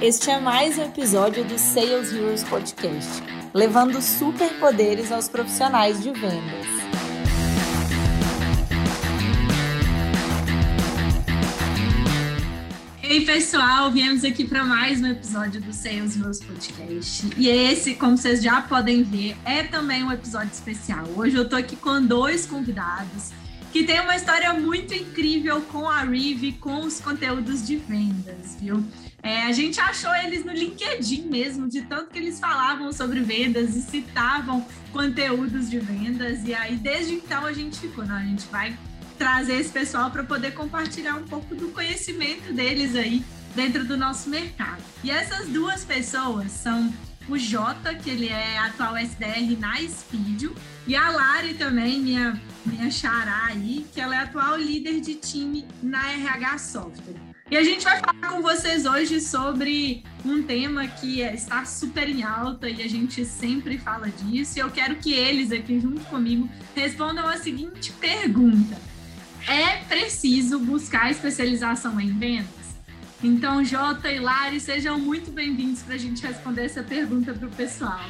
Este é mais um episódio do Sales Heroes Podcast, levando superpoderes aos profissionais de vendas. Ei, pessoal, viemos aqui para mais um episódio do Sales Heroes Podcast. E esse, como vocês já podem ver, é também um episódio especial. Hoje eu estou aqui com dois convidados que tem uma história muito incrível com a Rive, com os conteúdos de vendas, viu? É, a gente achou eles no LinkedIn mesmo, de tanto que eles falavam sobre vendas e citavam conteúdos de vendas. E aí, desde então, a gente ficou, não, a gente vai trazer esse pessoal para poder compartilhar um pouco do conhecimento deles aí dentro do nosso mercado. E essas duas pessoas são o Jota, que ele é atual SDR na Speedio, e a Lari também, minha, minha xará aí, que ela é atual líder de time na RH Software. E a gente vai falar com vocês hoje sobre um tema que está super em alta e a gente sempre fala disso. E eu quero que eles aqui junto comigo respondam a seguinte pergunta: É preciso buscar especialização em vendas? Então, Jota e Lari, sejam muito bem-vindos para a gente responder essa pergunta para o pessoal.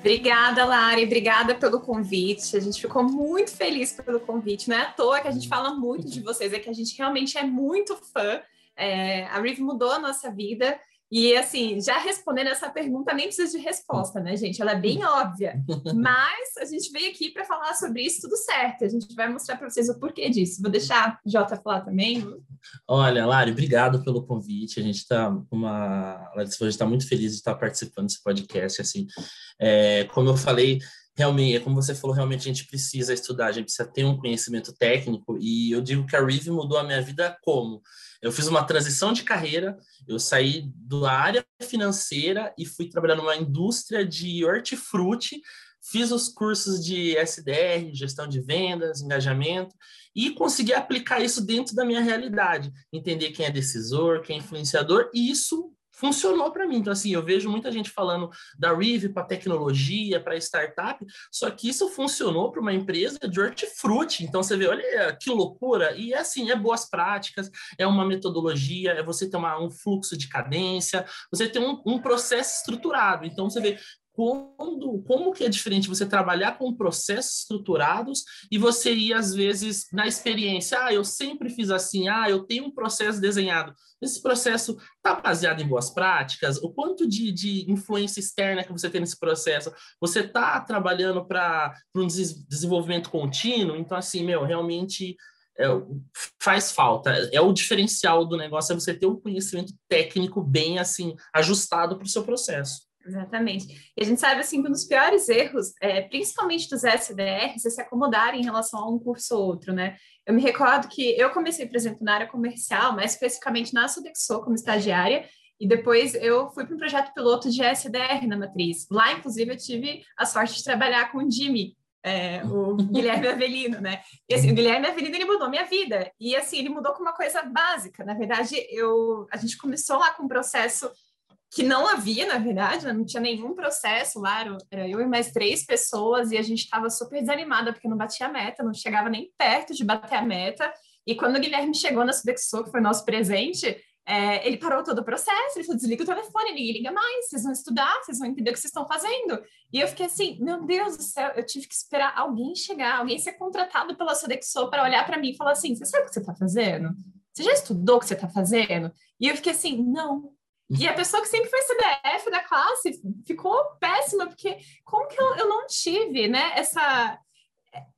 Obrigada, Lari. Obrigada pelo convite. A gente ficou muito feliz pelo convite. Não é à toa que a gente fala muito de vocês, é que a gente realmente é muito fã. É, a Riv mudou a nossa vida e assim, já respondendo essa pergunta, nem precisa de resposta, né, gente? Ela é bem óbvia. Mas a gente veio aqui para falar sobre isso tudo certo. A gente vai mostrar para vocês o porquê disso. Vou deixar a Jota falar também. Olha, Lari, obrigado pelo convite. A gente está uma. A gente está muito feliz de estar participando desse podcast. Assim, é, como eu falei, realmente, é como você falou, realmente a gente precisa estudar, a gente precisa ter um conhecimento técnico. E eu digo que a Rive mudou a minha vida como? Eu fiz uma transição de carreira, eu saí da área financeira e fui trabalhar numa indústria de hortifruti, fiz os cursos de SDR, gestão de vendas, engajamento, e consegui aplicar isso dentro da minha realidade, entender quem é decisor, quem é influenciador, e isso funcionou para mim. Então, assim, eu vejo muita gente falando da Rive para tecnologia, para startup, só que isso funcionou para uma empresa de hortifruti. Então, você vê, olha que loucura. E, é assim, é boas práticas, é uma metodologia, é você ter uma, um fluxo de cadência, você ter um, um processo estruturado. Então, você vê quando, como que é diferente você trabalhar com processos estruturados e você ir, às vezes, na experiência, ah, eu sempre fiz assim, ah, eu tenho um processo desenhado. Esse processo está baseado em boas práticas? O quanto de, de influência externa que você tem nesse processo? Você está trabalhando para um desenvolvimento contínuo? Então, assim, meu, realmente é, faz falta. É o diferencial do negócio, é você ter um conhecimento técnico bem, assim, ajustado para o seu processo. Exatamente. E a gente sabe, assim, que um dos piores erros, é, principalmente dos SDRs, é se acomodarem em relação a um curso ou outro, né? Eu me recordo que eu comecei, por exemplo, na área comercial, mais especificamente na Sodexo como estagiária, e depois eu fui para um projeto piloto de SDR na Matriz. Lá, inclusive, eu tive a sorte de trabalhar com o Jimmy, é, o Guilherme Avelino, né? E assim, o Guilherme Avelino, ele mudou minha vida. E assim, ele mudou com uma coisa básica. Na verdade, eu, a gente começou lá com um processo que não havia, na verdade, né? não tinha nenhum processo lá, era eu e mais três pessoas, e a gente estava super desanimada, porque não batia a meta, não chegava nem perto de bater a meta, e quando o Guilherme chegou na Sodexo, que foi nosso presente, é, ele parou todo o processo, ele falou, desliga o telefone, ninguém liga mais, vocês vão estudar, vocês vão entender o que vocês estão fazendo. E eu fiquei assim, meu Deus do céu, eu tive que esperar alguém chegar, alguém ser contratado pela Sodexo para olhar para mim e falar assim, você sabe o que você está fazendo? Você já estudou o que você está fazendo? E eu fiquei assim, não, e a pessoa que sempre foi CDF da classe ficou péssima, porque como que eu, eu não tive, né, essa,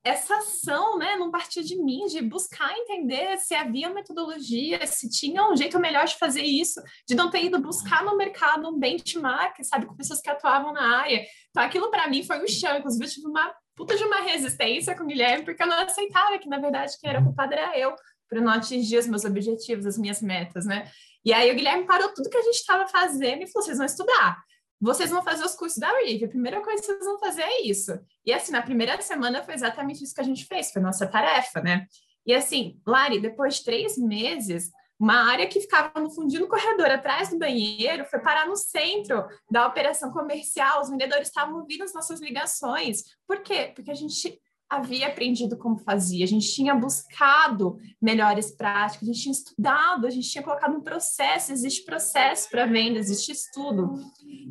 essa ação, né, não partiu de mim, de buscar entender se havia metodologia, se tinha um jeito melhor de fazer isso, de não ter ido buscar no mercado um benchmark, sabe, com pessoas que atuavam na área. Então, aquilo para mim foi um chão, inclusive eu tive uma puta de uma resistência com o Guilherme, porque eu não aceitava que, na verdade, quem era culpado era eu, por não atingir os meus objetivos, as minhas metas, né? E aí o Guilherme parou tudo que a gente estava fazendo e falou: vocês vão estudar. Vocês vão fazer os cursos da RIV. A primeira coisa que vocês vão fazer é isso. E assim, na primeira semana foi exatamente isso que a gente fez, foi nossa tarefa, né? E assim, Lari, depois de três meses, uma área que ficava no fundinho do corredor, atrás do banheiro, foi parar no centro da operação comercial. Os vendedores estavam ouvindo as nossas ligações. Por quê? Porque a gente havia aprendido como fazia, a gente tinha buscado melhores práticas, a gente tinha estudado, a gente tinha colocado um processo, existe processo para venda, existe estudo.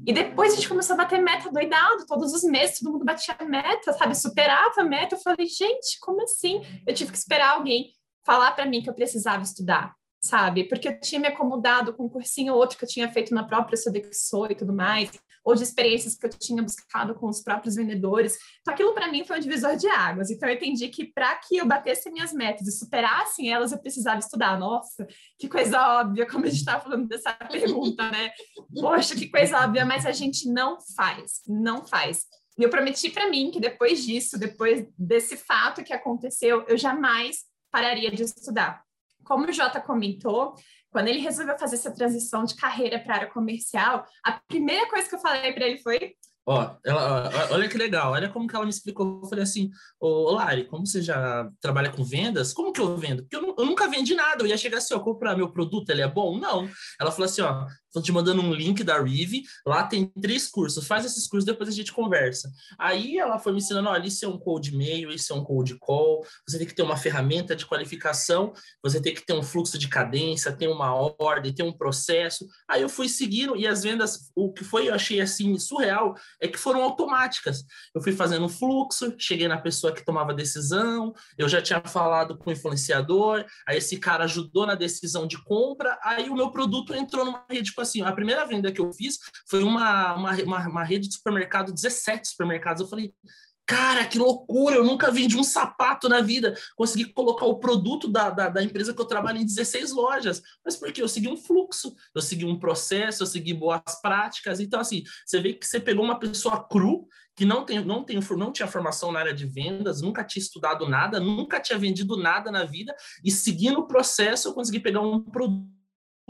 E depois a gente começou a bater meta doidado, todos os meses todo mundo batia meta, sabe, superava a meta. Eu falei, gente, como assim? Eu tive que esperar alguém falar para mim que eu precisava estudar sabe? Porque eu tinha me acomodado com um cursinho ou outro que eu tinha feito na própria Sodexo e tudo mais, ou de experiências que eu tinha buscado com os próprios vendedores. Então, aquilo para mim foi um divisor de águas. Então, eu entendi que para que eu batesse minhas metas e superasse elas, eu precisava estudar. Nossa, que coisa óbvia, como a gente estava falando dessa pergunta, né? Poxa, que coisa óbvia, mas a gente não faz, não faz. E eu prometi para mim que depois disso, depois desse fato que aconteceu, eu jamais pararia de estudar como o Jota comentou, quando ele resolveu fazer essa transição de carreira para a área comercial, a primeira coisa que eu falei para ele foi: Ó, ela, olha que legal, olha como que ela me explicou. Eu falei assim, ô Lari, como você já trabalha com vendas, como que eu vendo? Porque eu, eu nunca vendi nada, eu ia chegar assim, ó, comprar meu produto, ele é bom? Não. Ela falou assim, ó, Estou te mandando um link da Rive, lá tem três cursos, faz esses cursos, depois a gente conversa. Aí ela foi me ensinando, olha, isso é um cold mail, isso é um cold call, você tem que ter uma ferramenta de qualificação, você tem que ter um fluxo de cadência, tem uma ordem, tem um processo. Aí eu fui seguindo e as vendas, o que foi, eu achei assim, surreal, é que foram automáticas. Eu fui fazendo fluxo, cheguei na pessoa que tomava decisão, eu já tinha falado com o influenciador, aí esse cara ajudou na decisão de compra, aí o meu produto entrou numa rede tipo assim, a primeira venda que eu fiz foi uma, uma, uma, rede de supermercado, 17 supermercados. Eu falei, cara, que loucura, eu nunca vendi um sapato na vida. Consegui colocar o produto da, da, da, empresa que eu trabalho em 16 lojas. Mas porque eu segui um fluxo, eu segui um processo, eu segui boas práticas. Então, assim, você vê que você pegou uma pessoa cru, que não, tem, não, tem, não tinha formação na área de vendas, nunca tinha estudado nada, nunca tinha vendido nada na vida, e seguindo o processo, eu consegui pegar um produto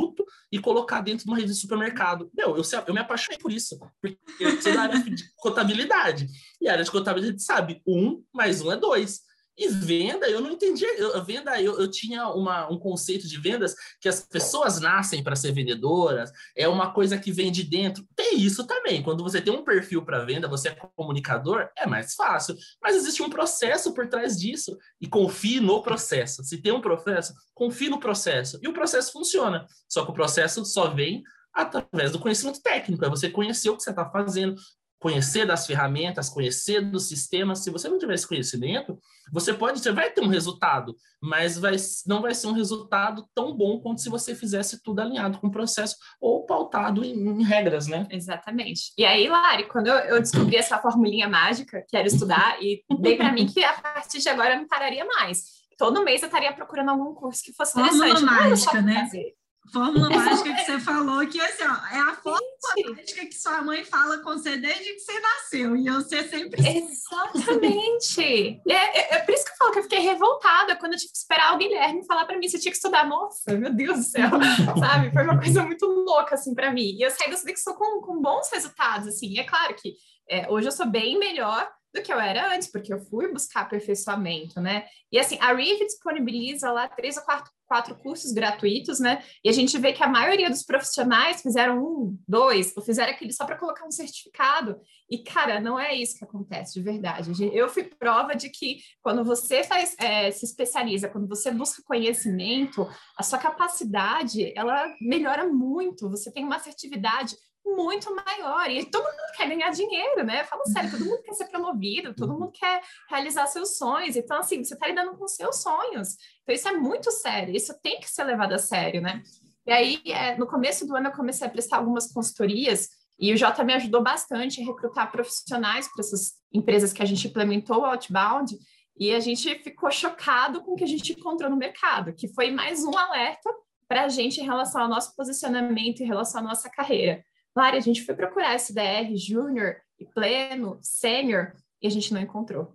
produto e colocar dentro de uma rede de supermercado. Meu, eu, eu me apaixonei por isso, porque eu sou da área de contabilidade. E a área de contabilidade sabe, um mais um é dois. E venda, eu não entendi. Eu, venda, eu, eu tinha uma, um conceito de vendas que as pessoas nascem para ser vendedoras, é uma coisa que vem de dentro. Tem isso também. Quando você tem um perfil para venda, você é comunicador, é mais fácil. Mas existe um processo por trás disso. E confie no processo. Se tem um processo, confie no processo. E o processo funciona. Só que o processo só vem através do conhecimento técnico, é você conhecer o que você está fazendo, conhecer das ferramentas, conhecer dos sistemas. Se você não tiver esse conhecimento, você pode, você vai ter um resultado, mas vai, não vai ser um resultado tão bom quanto se você fizesse tudo alinhado com o processo ou pautado em, em regras, né? Exatamente. E aí, Lari, quando eu, eu descobri essa formulinha mágica, que era estudar, e dei para mim que a partir de agora eu não pararia mais. Todo mês eu estaria procurando algum curso que fosse interessante. Fórmula mágica, né? Fazer. Fórmula mágica que você falou, que assim, ó, é a fórmula Gente. mágica que sua mãe fala com você desde que você nasceu, e você sempre. Exatamente! é, é, é, por isso que eu falo que eu fiquei revoltada quando eu tive que esperar o Guilherme falar para mim: você tinha que estudar. Nossa, meu Deus do céu, sabe? Foi uma coisa muito louca, assim, para mim. E eu saí do Sodexo com, com bons resultados, assim. E é claro que é, hoje eu sou bem melhor do que eu era antes, porque eu fui buscar aperfeiçoamento, né? E assim, a Rive disponibiliza lá três ou quatro, quatro cursos gratuitos, né? E a gente vê que a maioria dos profissionais fizeram um, dois, ou fizeram aquele só para colocar um certificado. E, cara, não é isso que acontece de verdade. Eu fui prova de que quando você faz, é, se especializa, quando você busca conhecimento, a sua capacidade, ela melhora muito. Você tem uma assertividade muito maior. E todo mundo quer ganhar dinheiro, né? Falo sério, todo mundo quer ser promovido, todo mundo quer realizar seus sonhos. Então, assim, você está lidando com seus sonhos. Então, isso é muito sério, isso tem que ser levado a sério, né? E aí, é, no começo do ano, eu comecei a prestar algumas consultorias e o Jota me ajudou bastante a recrutar profissionais para essas empresas que a gente implementou o Outbound. E a gente ficou chocado com o que a gente encontrou no mercado, que foi mais um alerta para a gente em relação ao nosso posicionamento, em relação à nossa carreira. Lari, a gente foi procurar SDR, júnior e pleno, sênior, e a gente não encontrou.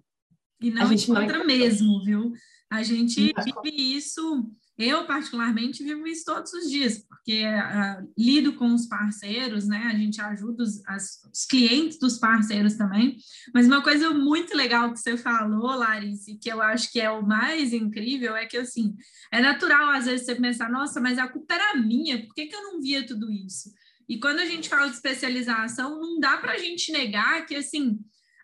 E não a gente encontra não mesmo, viu? A gente vive isso, eu particularmente vivo isso todos os dias, porque uh, lido com os parceiros, né? A gente ajuda os, as, os, clientes dos parceiros também. Mas uma coisa muito legal que você falou, Larissa, que eu acho que é o mais incrível, é que assim, é natural às vezes você pensar, nossa, mas a culpa era minha, por que, que eu não via tudo isso? E quando a gente fala de especialização, não dá para a gente negar que, assim,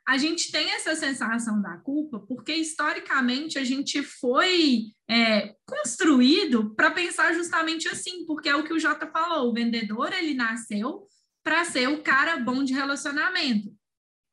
a gente tem essa sensação da culpa porque historicamente a gente foi é, construído para pensar justamente assim, porque é o que o Jota falou, o vendedor ele nasceu para ser o cara bom de relacionamento.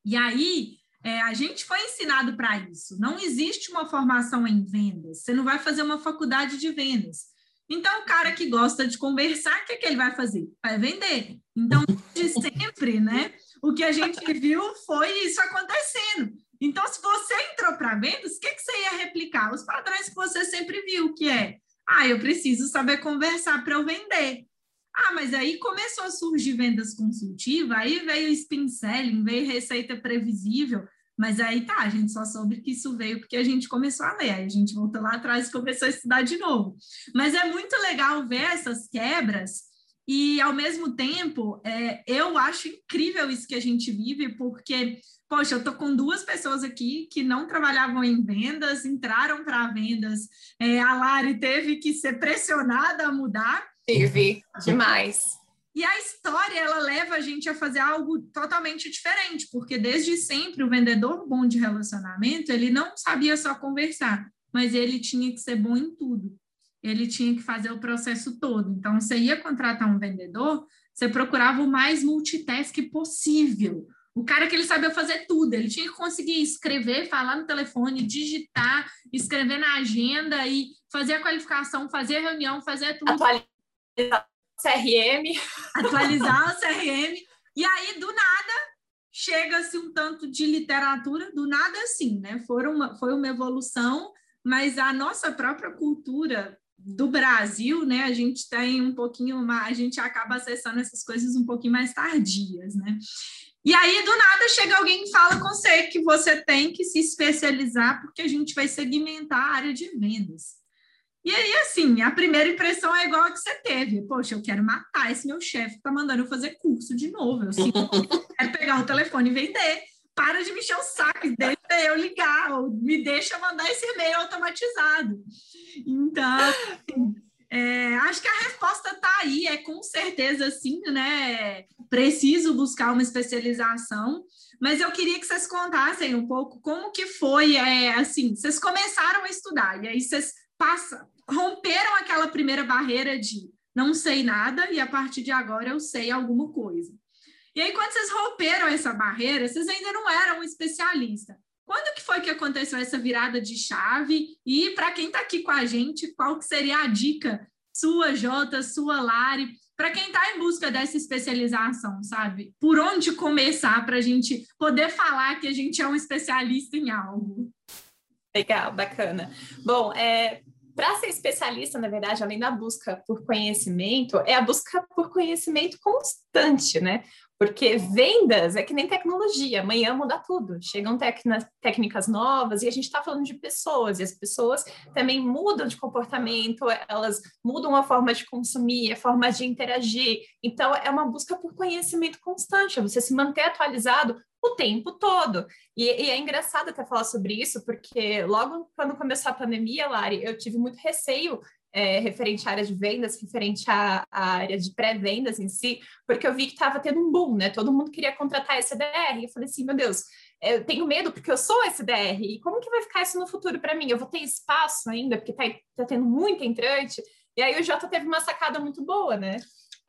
E aí é, a gente foi ensinado para isso. Não existe uma formação em vendas. Você não vai fazer uma faculdade de vendas. Então, o cara que gosta de conversar, o que, é que ele vai fazer? Vai vender. Então, de sempre, né? O que a gente viu foi isso acontecendo. Então, se você entrou para vendas, o que, que você ia replicar? Os padrões que você sempre viu, que é, ah, eu preciso saber conversar para eu vender. Ah, mas aí começou a surgir vendas consultivas, aí veio spin selling, veio receita previsível, mas aí tá, a gente só soube que isso veio porque a gente começou a ler, aí a gente voltou lá atrás e começou a estudar de novo. Mas é muito legal ver essas quebras e, ao mesmo tempo, é, eu acho incrível isso que a gente vive, porque, poxa, eu tô com duas pessoas aqui que não trabalhavam em vendas, entraram para vendas. É, a Lari teve que ser pressionada a mudar. Tive, demais. E a história, ela leva a gente a fazer algo totalmente diferente, porque desde sempre o vendedor bom de relacionamento, ele não sabia só conversar, mas ele tinha que ser bom em tudo ele tinha que fazer o processo todo. Então, você ia contratar um vendedor, você procurava o mais multitask possível. O cara que ele sabia fazer tudo, ele tinha que conseguir escrever, falar no telefone, digitar, escrever na agenda e fazer a qualificação, fazer a reunião, fazer tudo. Atualizar CRM. Atualizar o CRM. E aí, do nada, chega-se um tanto de literatura, do nada assim, né? Foi uma, foi uma evolução, mas a nossa própria cultura do Brasil, né, a gente tem um pouquinho mais, a gente acaba acessando essas coisas um pouquinho mais tardias, né? E aí, do nada, chega alguém e fala com você que você tem que se especializar, porque a gente vai segmentar a área de vendas. E aí, assim, a primeira impressão é igual a que você teve. Poxa, eu quero matar esse meu chefe que tá mandando eu fazer curso de novo. Eu quero pegar o telefone e vender. Para de me encher o saco, deixa eu ligar, ou me deixa mandar esse e-mail automatizado. Então, assim, é, acho que a resposta está aí, é com certeza sim, né? Preciso buscar uma especialização, mas eu queria que vocês contassem um pouco como que foi, é, assim, vocês começaram a estudar, e aí vocês passam, romperam aquela primeira barreira de não sei nada, e a partir de agora eu sei alguma coisa. E aí, quando vocês romperam essa barreira, vocês ainda não eram um especialista. Quando que foi que aconteceu essa virada de chave? E para quem está aqui com a gente, qual que seria a dica sua, Jota, sua, Lari, para quem está em busca dessa especialização, sabe? Por onde começar para a gente poder falar que a gente é um especialista em algo? Legal, bacana. Bom, é, para ser especialista, na verdade, além da busca por conhecimento, é a busca por conhecimento constante, né? Porque vendas é que nem tecnologia, amanhã muda tudo. Chegam técnicas novas e a gente está falando de pessoas, e as pessoas também mudam de comportamento, elas mudam a forma de consumir, a forma de interagir. Então, é uma busca por conhecimento constante, é você se manter atualizado o tempo todo. E, e, é engraçado até falar sobre isso, porque logo quando começou a pandemia, Lari, eu tive muito receio é, referente à área de vendas, referente à, à área de pré-vendas em si, porque eu vi que estava tendo um boom, né? Todo mundo queria contratar SDR. E eu falei assim, meu Deus, eu tenho medo porque eu sou SDR. E como que vai ficar isso no futuro para mim? Eu vou ter espaço ainda, porque está tá tendo muito entrante. E aí o Jota teve uma sacada muito boa, né?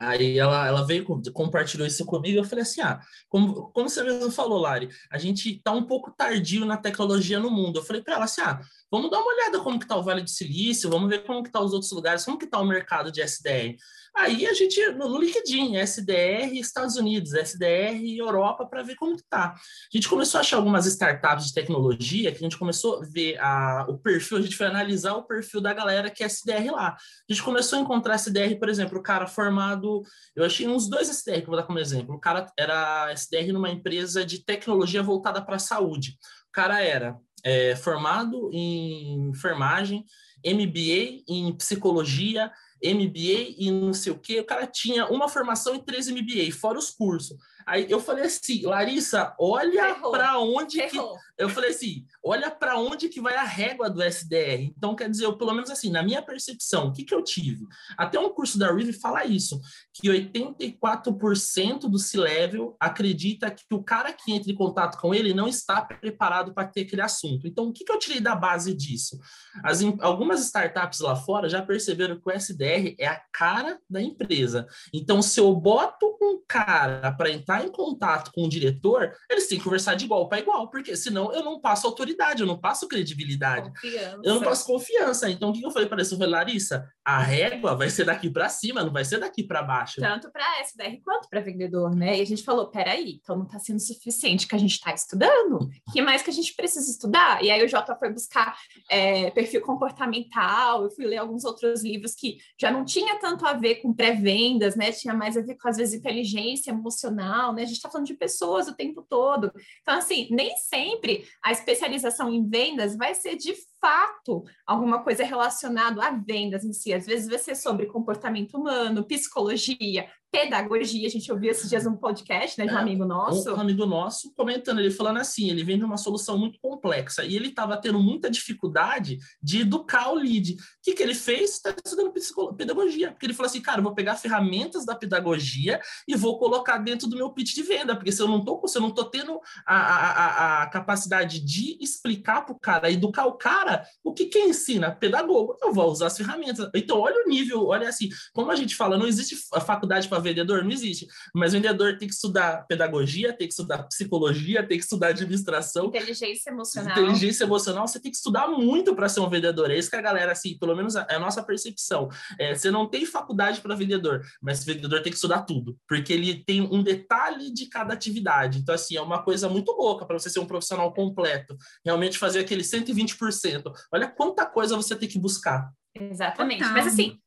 Aí ela, ela veio, compartilhou isso comigo, eu falei assim, ah, como, como você mesmo falou, Lari, a gente tá um pouco tardio na tecnologia no mundo. Eu falei para ela assim, ah, vamos dar uma olhada como que tá o Vale do Silício, vamos ver como que tá os outros lugares, como que tá o mercado de SDR. Aí a gente, no LinkedIn, SDR Estados Unidos, SDR Europa, para ver como que tá. A gente começou a achar algumas startups de tecnologia, que a gente começou a ver a, o perfil, a gente foi analisar o perfil da galera que é SDR lá. A gente começou a encontrar SDR, por exemplo, o cara formado, eu achei uns dois SDR que eu vou dar como exemplo. O cara era SDR numa empresa de tecnologia voltada para a saúde. O cara era é, formado em enfermagem, MBA em psicologia, MBA e não sei o quê. O cara tinha uma formação em três MBA, fora os cursos. Aí eu falei assim, Larissa, olha para onde Ferrou. que eu falei assim, olha para onde que vai a régua do SDR. Então quer dizer, eu, pelo menos assim, na minha percepção, o que que eu tive? Até um curso da Rive fala isso, que 84% do C-level acredita que o cara que entra em contato com ele não está preparado para ter aquele assunto. Então o que que eu tirei da base disso? As, algumas startups lá fora já perceberam que o SDR é a cara da empresa. Então se eu boto um cara para entrar em contato com o diretor, eles têm que conversar de igual para igual, porque senão eu não passo autoridade, eu não passo credibilidade. Confiança. Eu não passo confiança. Então, o que eu falei para isso? Eu falei, Larissa, a régua vai ser daqui para cima, não vai ser daqui para baixo. Tanto para SDR quanto para vendedor, né? E a gente falou, peraí, então não está sendo suficiente que a gente está estudando. Que mais que a gente precisa estudar? E aí o Jota foi buscar é, perfil comportamental, eu fui ler alguns outros livros que já não tinha tanto a ver com pré-vendas, né? Tinha mais a ver com, às vezes, inteligência emocional, né? A gente está falando de pessoas o tempo todo. Então, assim, nem sempre a especialização em vendas vai ser de fato alguma coisa relacionada a vendas em si. Às vezes vai ser sobre comportamento humano, psicologia, pedagogia. A gente ouviu esses dias um podcast né, de um é, amigo nosso. Um amigo nosso comentando, ele falando assim: ele vem de uma solução muito complexa e ele estava tendo muita dificuldade de educar o lead. O que, que ele fez? Está estudando pedagogia. Porque ele falou assim: cara, eu vou pegar ferramentas da pedagogia e vou colocar dentro do meu pitch de venda. Porque se eu não estou se eu não tô tendo a, a, a, a capacidade de explicar para o cara, educar o cara, o que quem ensina? Pedagogo. Eu vou usar as ferramentas. Então, olha o nível, olha assim, como a gente fala, não existe faculdade para vendedor? Não existe. Mas vendedor tem que estudar pedagogia, tem que estudar psicologia, tem que estudar administração. Inteligência emocional. Inteligência emocional, você tem que estudar muito para ser um vendedor. É isso que a galera, assim, pelo menos é a nossa percepção. É, você não tem faculdade para vendedor, mas vendedor tem que estudar tudo, porque ele tem um detalhe de cada atividade. Então, assim, é uma coisa muito louca para você ser um profissional completo, realmente fazer aquele 120%. Olha quanta coisa você tem que buscar. Exatamente. Total. Mas assim,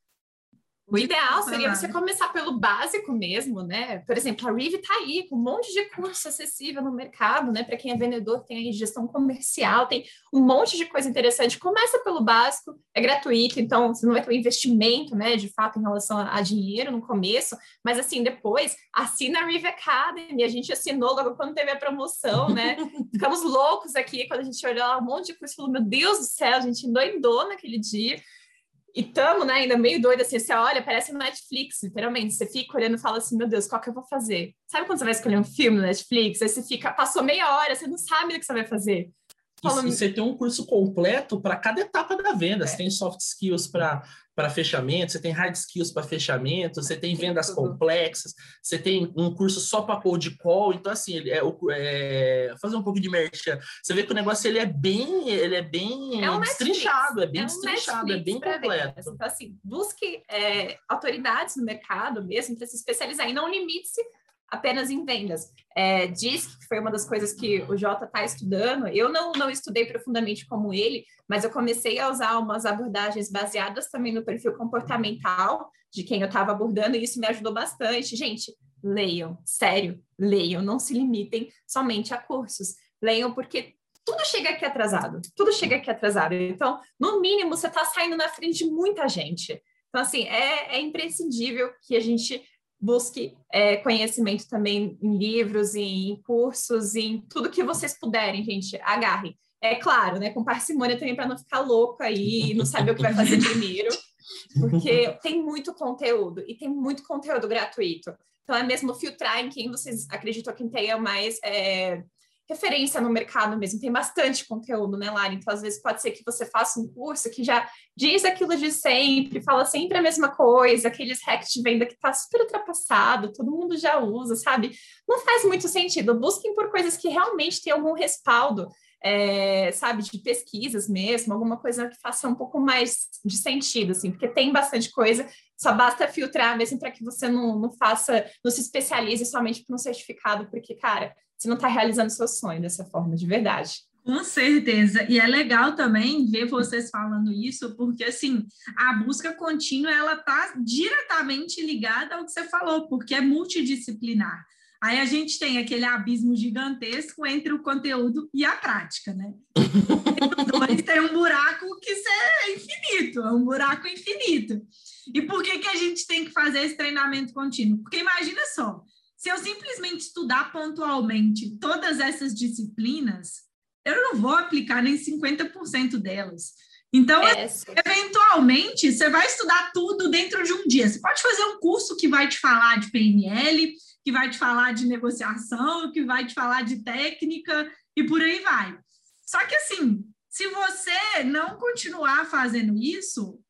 o ideal seria você começar pelo básico mesmo, né? Por exemplo, a Rive está aí com um monte de curso acessível no mercado, né? Para quem é vendedor, tem aí gestão comercial, tem um monte de coisa interessante. Começa pelo básico, é gratuito, então você não vai ter um investimento, né? De fato, em relação a, dinheiro no começo, mas assim, depois assina a Rive Academy. A gente assinou logo quando teve a promoção, né? Ficamos loucos aqui quando a gente olhou um monte de curso e falou: Meu Deus do céu, a gente endoidou naquele dia. E tamo, né, ainda meio doido assim, você olha, parece Netflix, literalmente. Você fica olhando e fala assim, meu Deus, qual que eu vou fazer? Sabe quando você vai escolher um filme no Netflix? Aí você fica, passou meia hora, você não sabe o que você vai fazer. E, você tem um curso completo para cada etapa da venda. É. Você tem soft skills para fechamento, você tem hard skills para fechamento, você tem vendas complexas, você tem um curso só para cold call. Então, assim, é, é, fazer um pouco de merchan. Você vê que o negócio ele é bem, ele é bem é um destrinchado, é bem é um destrinchado, é bem completo. Então, assim, busque é, autoridades no mercado mesmo para se especializar e não limite-se apenas em vendas. É, diz que foi uma das coisas que o Jota está estudando. Eu não, não estudei profundamente como ele, mas eu comecei a usar umas abordagens baseadas também no perfil comportamental de quem eu estava abordando, e isso me ajudou bastante. Gente, leiam, sério, leiam, não se limitem somente a cursos. Leiam porque tudo chega aqui atrasado, tudo chega aqui atrasado. Então, no mínimo, você está saindo na frente de muita gente. Então, assim, é, é imprescindível que a gente busque é, conhecimento também em livros, em cursos, em tudo que vocês puderem, gente, agarrem. É claro, né, com parcimônia também para não ficar louco aí e não saber o que vai fazer primeiro, porque tem muito conteúdo e tem muito conteúdo gratuito. Então é mesmo filtrar em quem vocês acreditam que tenha mais é, referência no mercado mesmo, tem bastante conteúdo, né, Lara? Então, às vezes, pode ser que você faça um curso que já diz aquilo de sempre, fala sempre a mesma coisa, aqueles hacks de venda que está super ultrapassado, todo mundo já usa, sabe? Não faz muito sentido. Busquem por coisas que realmente têm algum respaldo, é, sabe, de pesquisas mesmo, alguma coisa que faça um pouco mais de sentido, assim, porque tem bastante coisa, só basta filtrar mesmo para que você não, não faça, não se especialize somente por um certificado, porque, cara, você não está realizando seu sonho dessa forma, de verdade. Com certeza. E é legal também ver vocês falando isso, porque assim, a busca contínua ela está diretamente ligada ao que você falou, porque é multidisciplinar. Aí a gente tem aquele abismo gigantesco entre o conteúdo e a prática, né? dois tem um buraco que é infinito, é um buraco infinito. E por que, que a gente tem que fazer esse treinamento contínuo? Porque imagina só, se eu simplesmente estudar pontualmente todas essas disciplinas, eu não vou aplicar nem 50% delas. Então, é, eventualmente, você vai estudar tudo dentro de um dia. Você pode fazer um curso que vai te falar de PNL, que vai te falar de negociação, que vai te falar de técnica e por aí vai. Só que, assim, se você não continuar fazendo isso,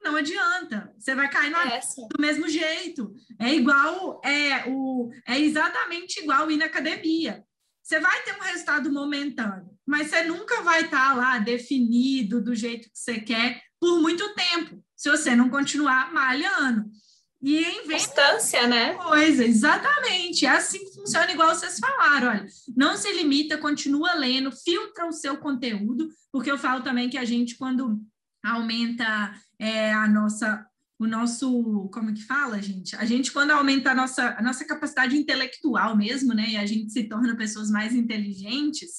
não adianta. Você vai cair no é, do mesmo jeito. É igual, é, o, é exatamente igual ir na academia. Você vai ter um resultado momentâneo, mas você nunca vai estar lá definido do jeito que você quer por muito tempo, se você não continuar malhando. E em vez Constância, né? Coisa, exatamente. É assim que funciona, igual vocês falaram. Olha, não se limita, continua lendo, filtra o seu conteúdo, porque eu falo também que a gente, quando aumenta é, a nossa o nosso, como que fala, gente? A gente, quando aumenta a nossa, a nossa capacidade intelectual mesmo, né? E a gente se torna pessoas mais inteligentes,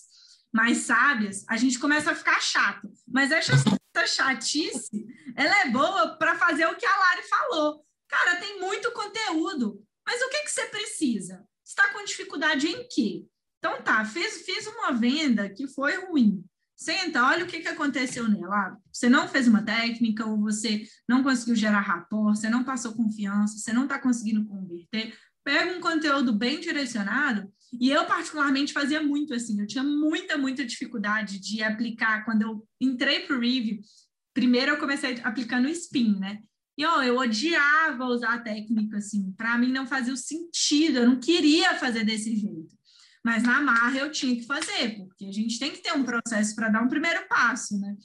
mais sábias, a gente começa a ficar chato. Mas essa chatice, ela é boa para fazer o que a Lari falou. Cara, tem muito conteúdo, mas o que, que você precisa? Está com dificuldade em quê? Então tá, fiz, fiz uma venda que foi ruim. Senta, olha o que, que aconteceu nela. Você não fez uma técnica, ou você não conseguiu gerar rapport, você não passou confiança, você não está conseguindo converter. Pega um conteúdo bem direcionado, e eu, particularmente, fazia muito assim. Eu tinha muita, muita dificuldade de aplicar. Quando eu entrei para o Review, primeiro eu comecei aplicando Spin, né? E ó, eu odiava usar a técnica assim. Para mim não fazia o sentido, eu não queria fazer desse jeito. Mas na marra eu tinha que fazer, porque a gente tem que ter um processo para dar um primeiro passo, né?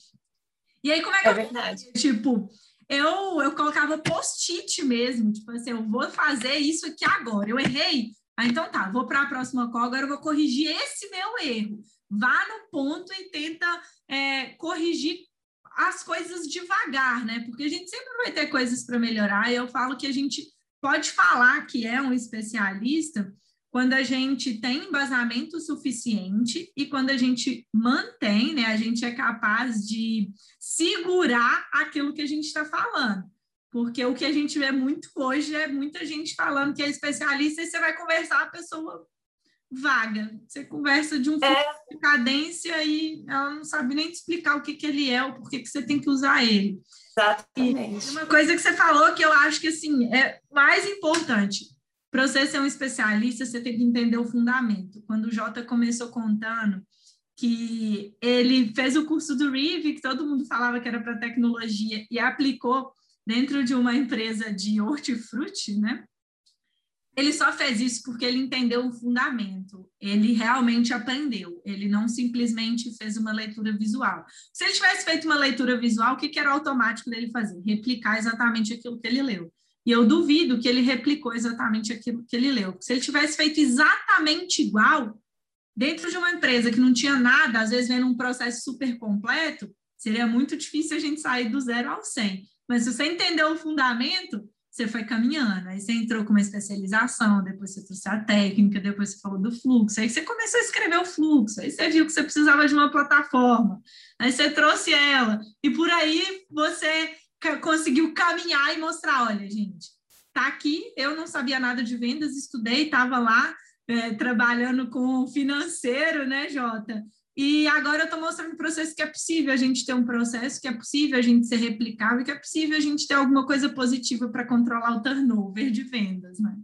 E aí, como é que é eu verdade. Tipo, eu, eu colocava post-it mesmo, tipo assim, eu vou fazer isso aqui agora. Eu errei, ah, então tá, vou para a próxima call, agora eu vou corrigir esse meu erro. Vá no ponto e tenta é, corrigir as coisas devagar, né? Porque a gente sempre vai ter coisas para melhorar. Eu falo que a gente pode falar que é um especialista quando a gente tem embasamento suficiente e quando a gente mantém, né, a gente é capaz de segurar aquilo que a gente está falando. Porque o que a gente vê muito hoje é muita gente falando que é especialista e você vai conversar, a pessoa vaga. Você conversa de um é. de cadência e ela não sabe nem te explicar o que, que ele é ou por que, você tem que usar ele. Exatamente. E uma coisa que você falou que eu acho que assim é mais importante para você ser um especialista, você tem que entender o fundamento. Quando o Jota começou contando que ele fez o curso do Rive, que todo mundo falava que era para tecnologia, e aplicou dentro de uma empresa de hortifruti, né? Ele só fez isso porque ele entendeu o fundamento. Ele realmente aprendeu. Ele não simplesmente fez uma leitura visual. Se ele tivesse feito uma leitura visual, o que, que era automático dele fazer? Replicar exatamente aquilo que ele leu. E eu duvido que ele replicou exatamente aquilo que ele leu. Se ele tivesse feito exatamente igual, dentro de uma empresa que não tinha nada, às vezes vendo um processo super completo, seria muito difícil a gente sair do zero ao 100. Mas se você entendeu o fundamento, você foi caminhando. Aí você entrou com uma especialização, depois você trouxe a técnica, depois você falou do fluxo. Aí você começou a escrever o fluxo. Aí você viu que você precisava de uma plataforma. Aí você trouxe ela. E por aí você conseguiu caminhar e mostrar, olha, gente, tá aqui, eu não sabia nada de vendas, estudei, estava lá é, trabalhando com financeiro, né, Jota? E agora eu estou mostrando para vocês que é possível a gente ter um processo, que é possível a gente ser replicável, que é possível a gente ter alguma coisa positiva para controlar o turnover de vendas, né?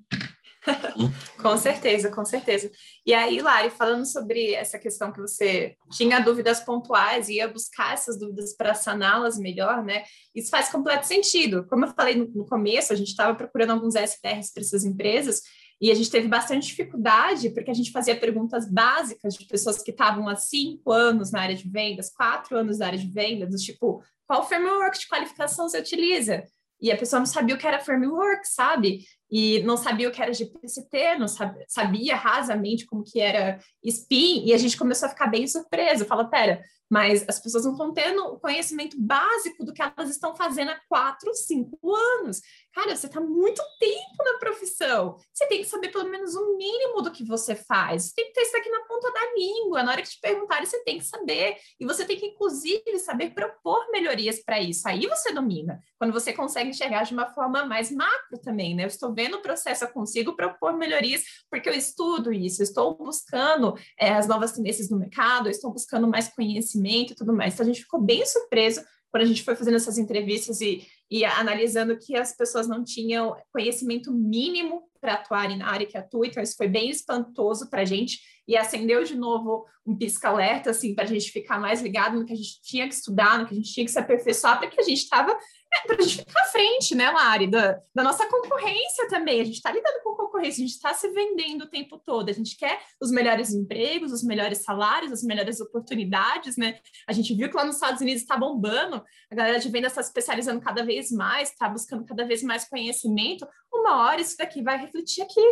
com certeza, com certeza. E aí, Lari, falando sobre essa questão que você tinha dúvidas pontuais e ia buscar essas dúvidas para saná-las melhor, né? Isso faz completo sentido. Como eu falei no, no começo, a gente estava procurando alguns SDRs para essas empresas e a gente teve bastante dificuldade porque a gente fazia perguntas básicas de pessoas que estavam há cinco anos na área de vendas, quatro anos na área de vendas, tipo, qual framework de qualificação você utiliza? E a pessoa não sabia o que era framework, sabe? e não sabia o que era GPCT, não sabia, sabia rasamente como que era SPIN, e a gente começou a ficar bem surpreso. Fala, pera, mas as pessoas não estão tendo o conhecimento básico do que elas estão fazendo há quatro, cinco anos. Cara, você está muito tempo na profissão. Você tem que saber pelo menos o mínimo do que você faz. Você tem que ter isso aqui na ponta da língua. Na hora que te perguntarem, você tem que saber. E você tem que, inclusive, saber propor melhorias para isso. Aí você domina. Quando você consegue enxergar de uma forma mais macro também, né? Eu estou vendo o processo, eu consigo propor melhorias porque eu estudo isso, eu estou buscando é, as novas tendências no mercado, eu estou buscando mais conhecimento e tudo mais. Então, a gente ficou bem surpreso quando a gente foi fazendo essas entrevistas e, e analisando que as pessoas não tinham conhecimento mínimo para atuarem na área que atua, então isso foi bem espantoso para a gente e acendeu de novo um pisca-alerta, assim, para a gente ficar mais ligado no que a gente tinha que estudar, no que a gente tinha que se aperfeiçoar, porque a gente estava é, para a gente ficar à frente, né, Lari, da, da nossa concorrência também. A gente está lidando com concorrência, a gente está se vendendo o tempo todo. A gente quer os melhores empregos, os melhores salários, as melhores oportunidades, né? A gente viu que lá nos Estados Unidos está bombando, a galera de venda está se especializando cada vez mais, está buscando cada vez mais conhecimento. Uma hora isso daqui vai refletir aqui,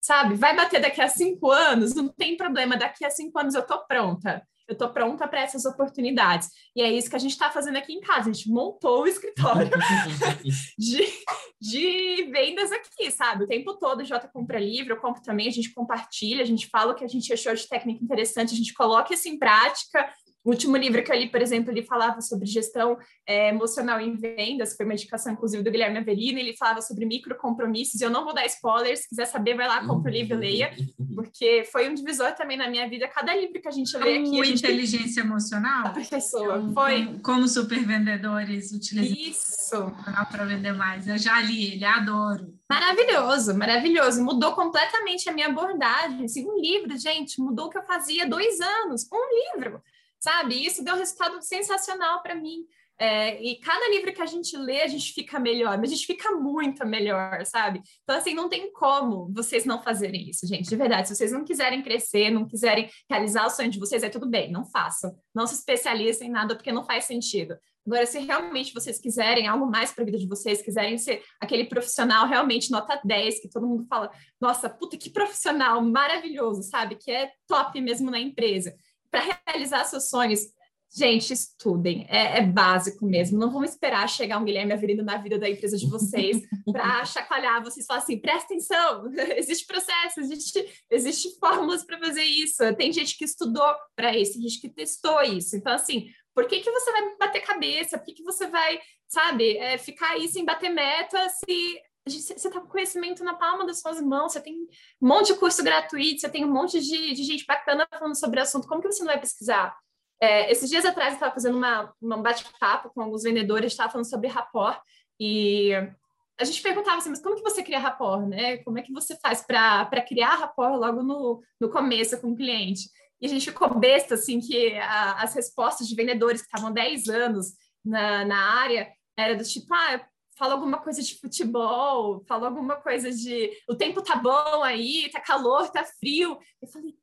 sabe? Vai bater daqui a cinco anos, não tem problema, daqui a cinco anos eu estou pronta eu estou pronta para essas oportunidades. E é isso que a gente está fazendo aqui em casa. A gente montou o escritório de, de vendas aqui, sabe? O tempo todo o Jota compra livro, eu compro também, a gente compartilha, a gente fala o que a gente achou de técnica interessante, a gente coloca isso em prática o último livro que eu li, por exemplo, ele falava sobre gestão é, emocional em vendas, foi uma indicação, inclusive, do Guilherme Avelino, ele falava sobre microcompromissos, eu não vou dar spoilers, se quiser saber, vai lá, compra o livro e leia, porque foi um divisor também na minha vida, cada livro que a gente lê aqui... Como inteligência emocional? A pessoa, foi... Como super vendedores utilizam isso para vender mais, eu já li ele, adoro. Maravilhoso, maravilhoso. Mudou completamente a minha abordagem. Assim, um livro, gente, mudou o que eu fazia dois anos. Um livro sabe? Isso deu um resultado sensacional para mim. É, e cada livro que a gente lê, a gente fica melhor, mas a gente fica muito melhor, sabe? Então, assim, não tem como vocês não fazerem isso, gente, de verdade. Se vocês não quiserem crescer, não quiserem realizar o sonho de vocês, é tudo bem, não façam. Não se especializem em nada, porque não faz sentido. Agora, se realmente vocês quiserem algo mais para a vida de vocês, quiserem ser aquele profissional realmente nota 10, que todo mundo fala, nossa, puta, que profissional maravilhoso, sabe? Que é top mesmo na empresa para realizar seus sonhos, gente, estudem, é, é, básico mesmo. Não vamos esperar chegar um Guilherme Avelino na vida da empresa de vocês para chacoalhar vocês e falar assim: presta atenção, existe processo, existe, existe fórmulas para fazer isso. Tem gente que estudou para isso, tem gente que testou isso. Então, assim, por que, que você vai bater cabeça? Por que, que você vai, sabe, é, ficar aí sem bater meta se você está com conhecimento na palma das suas mãos, você tem um monte de curso gratuito, você tem um monte de, de gente bacana falando sobre o assunto, como que você não vai pesquisar? É, esses dias atrás eu estava fazendo uma, uma bate-papo com alguns vendedores, estava falando sobre rapport, e a gente perguntava assim, mas como que você cria rapport, né? Como é que você faz para criar rapport logo no, no começo com o cliente? E a gente ficou besta, assim, que a, as respostas de vendedores que estavam 10 anos na, na área era do tipo, ah, fala alguma coisa de futebol, fala alguma coisa de o tempo tá bom aí, tá calor, tá frio. Eu falei,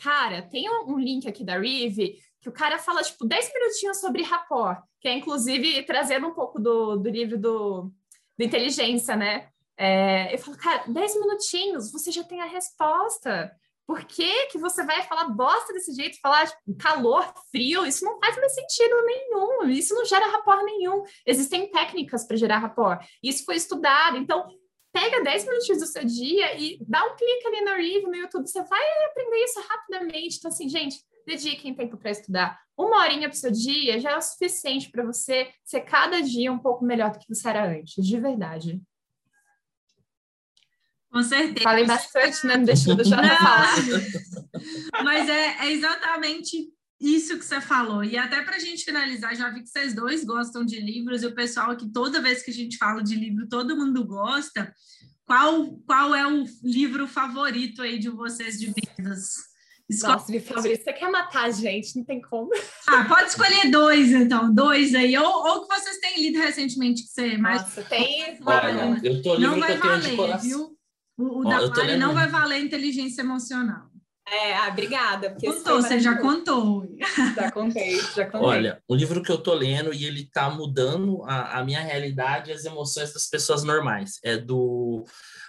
cara, tem um link aqui da Rive que o cara fala, tipo, 10 minutinhos sobre rapport, que é inclusive trazendo um pouco do, do livro do, do Inteligência, né? É, eu falo, cara, 10 minutinhos, você já tem a resposta. Por que, que você vai falar bosta desse jeito, falar tipo, calor, frio? Isso não faz mais sentido nenhum, isso não gera rapport nenhum. Existem técnicas para gerar rapport, isso foi estudado. Então, pega 10 minutos do seu dia e dá um clique ali no review no YouTube, você vai aprender isso rapidamente. Então, assim, gente, dediquem tempo para estudar. Uma horinha para seu dia já é o suficiente para você ser cada dia um pouco melhor do que você era antes, de verdade. Com certeza. Falei bastante, né? Me deixando já falar. Mas é, é exatamente isso que você falou. E até para a gente finalizar, já vi que vocês dois gostam de livros e o pessoal aqui, toda vez que a gente fala de livro, todo mundo gosta. Qual, qual é o livro favorito aí de vocês de vendas? Escolhe... Nossa, favorito. Você quer matar a gente, não tem como. Ah, pode escolher dois, então. Dois aí. Ou, ou que vocês têm lido recentemente que você mais. Nossa, tem. Olha, eu tô não vai que valer, viu? O, o da Mari não vai valer inteligência emocional. É, ah, obrigada. Contou, você já contou. Já contei, já contei. Olha, um livro que eu tô lendo e ele tá mudando a, a minha realidade e as emoções das pessoas normais. É do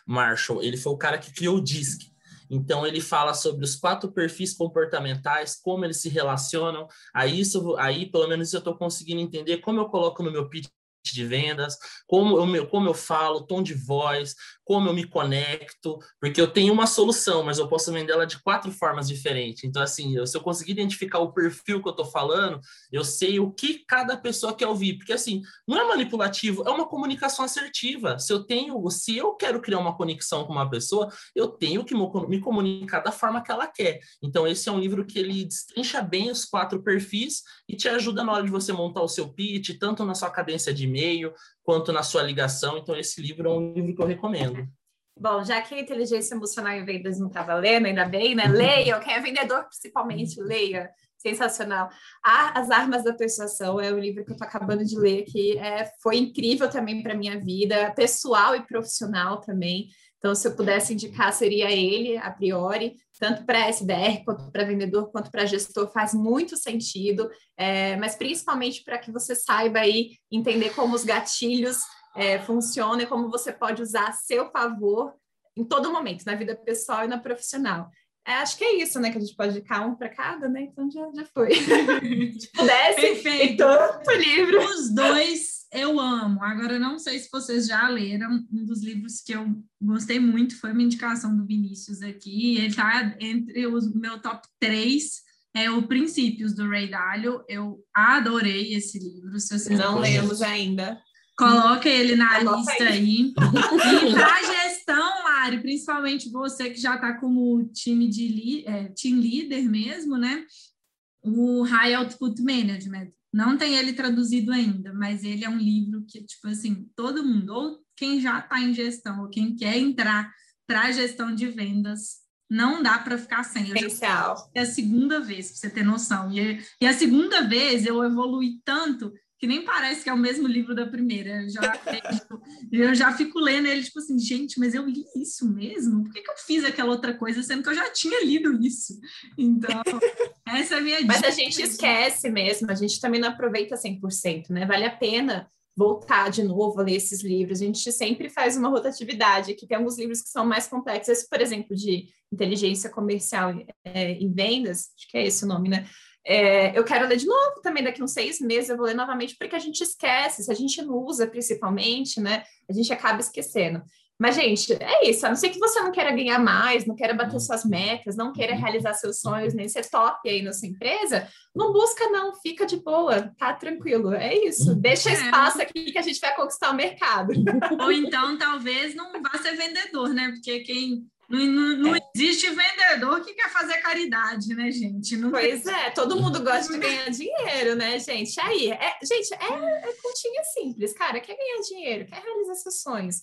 Marshall. Ele foi o cara que criou o DISC. Então ele fala sobre os quatro perfis comportamentais, como eles se relacionam. Aí isso, aí pelo menos eu estou conseguindo entender como eu coloco no meu pitch de vendas, como eu, como eu falo, tom de voz, como eu me conecto, porque eu tenho uma solução, mas eu posso vender ela de quatro formas diferentes. Então, assim, eu, se eu conseguir identificar o perfil que eu estou falando, eu sei o que cada pessoa quer ouvir. Porque, assim, não é manipulativo, é uma comunicação assertiva. Se eu tenho, se eu quero criar uma conexão com uma pessoa, eu tenho que me comunicar da forma que ela quer. Então, esse é um livro que ele destrincha bem os quatro perfis e te ajuda na hora de você montar o seu pitch, tanto na sua cadência de e-mail, quanto na sua ligação. Então, esse livro é um livro que eu recomendo. Bom, já que a inteligência emocional em vendas não estava lendo, ainda bem, né? Leia, quem é vendedor principalmente, leia. Sensacional. As Armas da Persuasão é o livro que eu estou acabando de ler, que é, foi incrível também para minha vida, pessoal e profissional também. Então, se eu pudesse indicar, seria ele, a priori, tanto para SDR, quanto para vendedor, quanto para gestor, faz muito sentido, é, mas principalmente para que você saiba aí entender como os gatilhos é, funcionam e como você pode usar a seu favor em todo momento, na vida pessoal e na profissional. É, acho que é isso, né? Que a gente pode indicar um para cada, né? Então já, já foi. Se pudesse, Perfeito. foi livre. Os dois eu amo. Agora, não sei se vocês já leram, um dos livros que eu gostei muito foi uma indicação do Vinícius aqui. Ele está entre os meu top 3 é o Princípios do Ray Dalio. Eu adorei esse livro. Se vocês não lemos ainda. Coloca ele na Anota lista aí. aí. E para gestão, Mari, principalmente você que já está como time de é, team leader mesmo, né? O High Output Management. Não tem ele traduzido ainda, mas ele é um livro que, tipo assim, todo mundo, ou quem já está em gestão, ou quem quer entrar para a gestão de vendas, não dá para ficar sem. Essencial. É a segunda vez, para você ter noção. E, e a segunda vez eu evolui tanto que nem parece que é o mesmo livro da primeira. Eu já, eu já fico lendo ele, tipo assim, gente, mas eu li isso mesmo? Por que, que eu fiz aquela outra coisa, sendo que eu já tinha lido isso? Então, essa é a minha dica. Mas a gente esquece mesmo, a gente também não aproveita 100%, né? Vale a pena voltar de novo a ler esses livros. A gente sempre faz uma rotatividade, que tem alguns livros que são mais complexos, esse, por exemplo, de inteligência comercial é, em vendas, acho que é esse o nome, né? É, eu quero ler de novo também daqui uns seis meses, eu vou ler novamente, porque a gente esquece, se a gente não usa principalmente, né? A gente acaba esquecendo. Mas, gente, é isso. A não ser que você não queira ganhar mais, não queira bater uhum. suas metas, não queira uhum. realizar seus sonhos, nem ser top aí na sua empresa, não busca, não. Fica de boa, tá tranquilo. É isso. Uhum. Deixa é. espaço aqui que a gente vai conquistar o mercado. Ou então, talvez, não vá ser vendedor, né? Porque quem não, não, é. existe vendedor que quer fazer caridade, né, gente? Não pois tem... é, todo mundo gosta de ganhar dinheiro, né, gente? Aí, é, gente, é, é continha simples, cara. Quer ganhar dinheiro, quer realizar seus sonhos,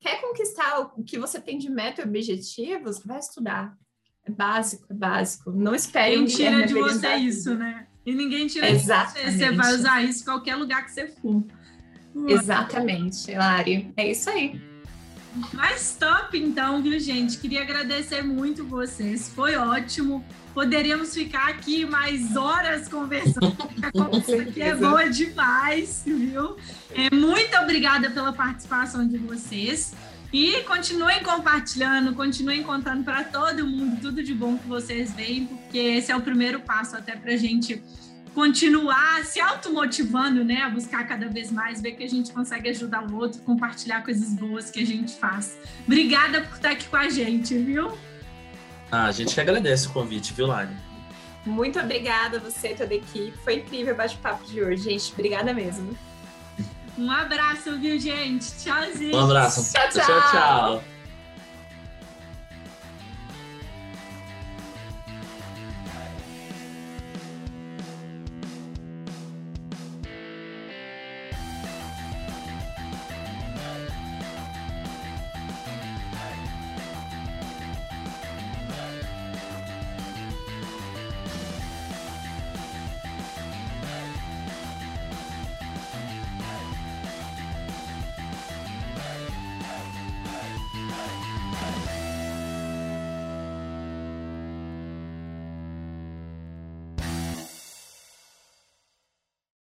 quer conquistar o que você tem de meta e objetivos, vai estudar. É básico, é básico. Não espere Quem tira de você isso, né? E ninguém tira Exatamente. de você. Você vai usar isso em qualquer lugar que você for. Exatamente, Lari. É isso aí. Mas top, então, viu, gente? Queria agradecer muito vocês. Foi ótimo. Poderíamos ficar aqui mais horas conversando. A conversa aqui é boa demais, viu? É, muito obrigada pela participação de vocês. E continuem compartilhando, continuem contando para todo mundo tudo de bom que vocês veem, porque esse é o primeiro passo até para a gente continuar se automotivando, né, a buscar cada vez mais, ver que a gente consegue ajudar o outro, compartilhar coisas boas que a gente faz. Obrigada por estar aqui com a gente, viu? Ah, a gente que agradece o convite, viu, Lari? Muito obrigada a você e toda a equipe. Foi incrível o bate-papo de hoje, gente. Obrigada mesmo. Um abraço, viu, gente? Tchauzinho. Um abraço. tchau. tchau. tchau.